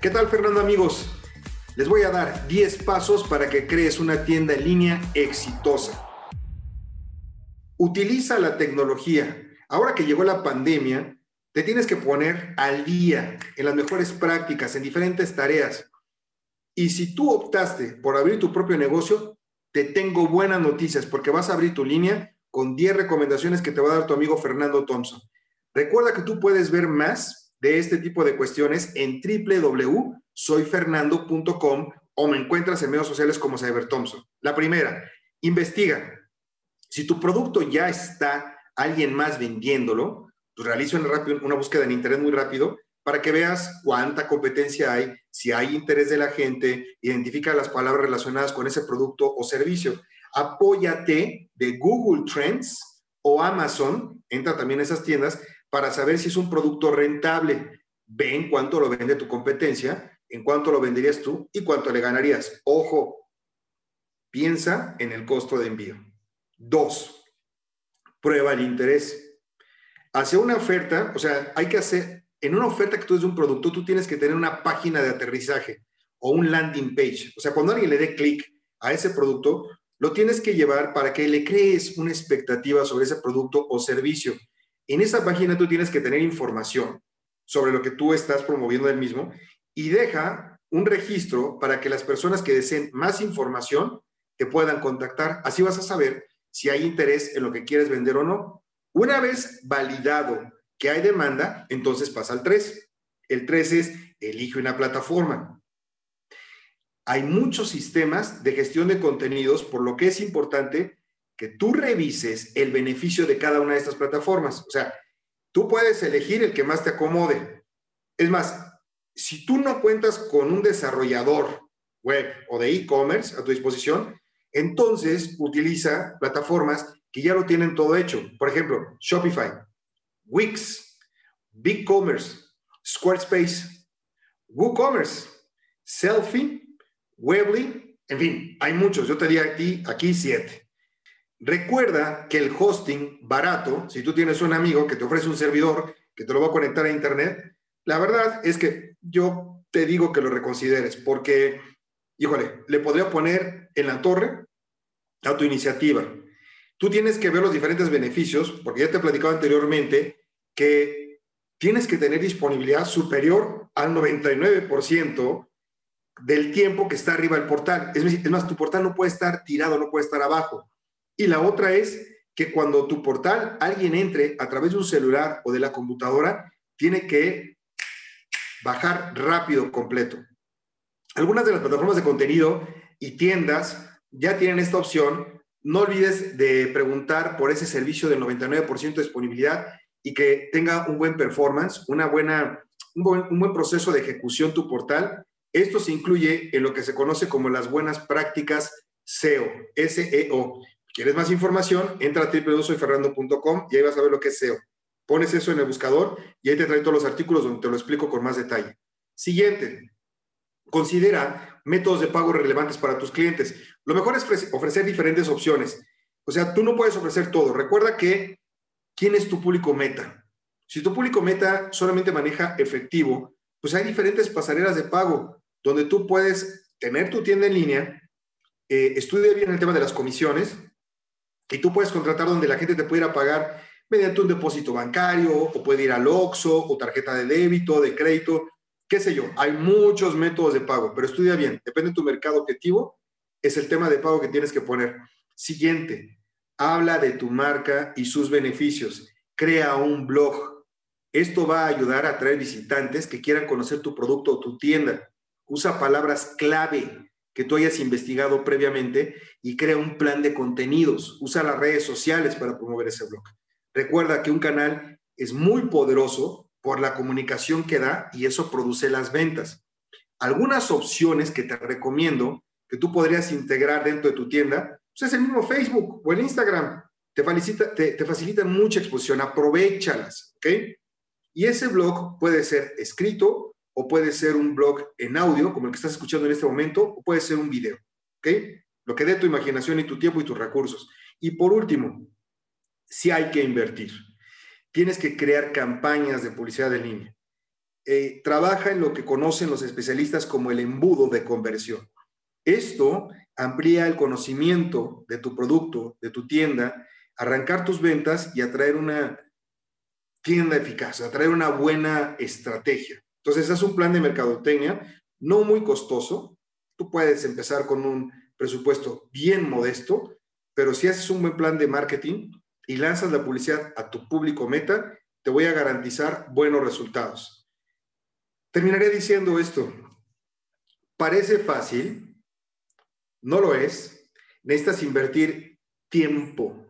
¿Qué tal Fernando amigos? Les voy a dar 10 pasos para que crees una tienda en línea exitosa. Utiliza la tecnología. Ahora que llegó la pandemia, te tienes que poner al día en las mejores prácticas, en diferentes tareas. Y si tú optaste por abrir tu propio negocio, te tengo buenas noticias porque vas a abrir tu línea con 10 recomendaciones que te va a dar tu amigo Fernando Thompson. Recuerda que tú puedes ver más de este tipo de cuestiones en www.soyfernando.com o me encuentras en medios sociales como Cyber Thompson. La primera, investiga. Si tu producto ya está alguien más vendiéndolo, pues realiza una, búsqueda en Internet muy rápido para que veas cuánta competencia hay, si hay interés de la gente, identifica las palabras relacionadas con ese producto o servicio. Apóyate de Google Trends o Amazon, entra también a esas tiendas, para saber si es un producto rentable. Ven cuánto lo vende tu competencia, en cuánto lo venderías tú y cuánto le ganarías. Ojo, piensa en el costo de envío. Dos, prueba el interés. Hacia una oferta, o sea, hay que hacer, en una oferta que tú es de un producto, tú tienes que tener una página de aterrizaje o un landing page. O sea, cuando alguien le dé clic a ese producto, lo tienes que llevar para que le crees una expectativa sobre ese producto o servicio. En esa página tú tienes que tener información sobre lo que tú estás promoviendo del mismo y deja un registro para que las personas que deseen más información te puedan contactar. Así vas a saber si hay interés en lo que quieres vender o no. Una vez validado que hay demanda, entonces pasa al 3. El 3 es elige una plataforma. Hay muchos sistemas de gestión de contenidos, por lo que es importante que tú revises el beneficio de cada una de estas plataformas. O sea, tú puedes elegir el que más te acomode. Es más, si tú no cuentas con un desarrollador web o de e-commerce a tu disposición, entonces utiliza plataformas que ya lo tienen todo hecho. Por ejemplo, Shopify. Wix, BigCommerce, Squarespace, WooCommerce, Selfie, Webly, en fin, hay muchos. Yo te di aquí, aquí siete. Recuerda que el hosting barato, si tú tienes un amigo que te ofrece un servidor que te lo va a conectar a Internet, la verdad es que yo te digo que lo reconsideres porque, híjole, le podría poner en la torre a tu iniciativa. Tú tienes que ver los diferentes beneficios, porque ya te he platicado anteriormente que tienes que tener disponibilidad superior al 99% del tiempo que está arriba del portal. Es más, tu portal no puede estar tirado, no puede estar abajo. Y la otra es que cuando tu portal alguien entre a través de un celular o de la computadora, tiene que bajar rápido completo. Algunas de las plataformas de contenido y tiendas ya tienen esta opción. No olvides de preguntar por ese servicio del 99% de disponibilidad y que tenga un buen performance, una buena, un, buen, un buen proceso de ejecución tu portal. Esto se incluye en lo que se conoce como las buenas prácticas SEO, S-E-O. ¿Quieres más información? Entra a www.soyferrando.com y ahí vas a ver lo que es SEO. Pones eso en el buscador y ahí te trae todos los artículos donde te lo explico con más detalle. Siguiente, considera métodos de pago relevantes para tus clientes. Lo mejor es ofrecer diferentes opciones. O sea, tú no puedes ofrecer todo. Recuerda que ¿quién es tu público meta? Si tu público meta solamente maneja efectivo, pues hay diferentes pasarelas de pago donde tú puedes tener tu tienda en línea, eh, estudia bien el tema de las comisiones y tú puedes contratar donde la gente te pudiera pagar mediante un depósito bancario o puede ir al OXO o tarjeta de débito, de crédito, qué sé yo. Hay muchos métodos de pago, pero estudia bien, depende de tu mercado objetivo, es el tema de pago que tienes que poner. Siguiente, habla de tu marca y sus beneficios. Crea un blog. Esto va a ayudar a atraer visitantes que quieran conocer tu producto o tu tienda. Usa palabras clave que tú hayas investigado previamente y crea un plan de contenidos. Usa las redes sociales para promover ese blog. Recuerda que un canal es muy poderoso por la comunicación que da y eso produce las ventas. Algunas opciones que te recomiendo que tú podrías integrar dentro de tu tienda pues es el mismo Facebook o el Instagram. Te facilita, te, facilita mucha exposición, aprovechalas, ¿ok? Y ese blog puede ser escrito o puede ser un blog en audio, como el que estás escuchando en este momento, o puede ser un video, ¿ok? Lo que dé tu imaginación y tu tiempo y tus recursos. Y por último, si hay que invertir. Tienes que crear campañas de publicidad en línea. eh, trabaja en lo que conocen los especialistas como el embudo de conversión. Esto amplía el conocimiento de tu producto, de tu tienda, arrancar tus ventas y atraer una tienda eficaz, atraer una buena estrategia. Entonces, es un plan de mercadotecnia no muy costoso. Tú puedes empezar con un presupuesto bien modesto, pero si haces un buen plan de marketing y lanzas la publicidad a tu público meta, te voy a garantizar buenos resultados. Terminaré diciendo esto. Parece fácil, no lo es. Necesitas invertir tiempo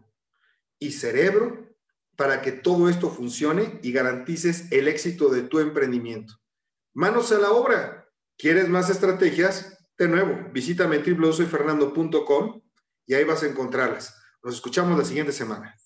y cerebro para que todo esto funcione y garantices el éxito de tu emprendimiento. Manos a la obra. ¿Quieres más estrategias? De nuevo, visítame www.soyfernando.com y ahí vas a encontrarlas. Nos escuchamos la siguiente semana.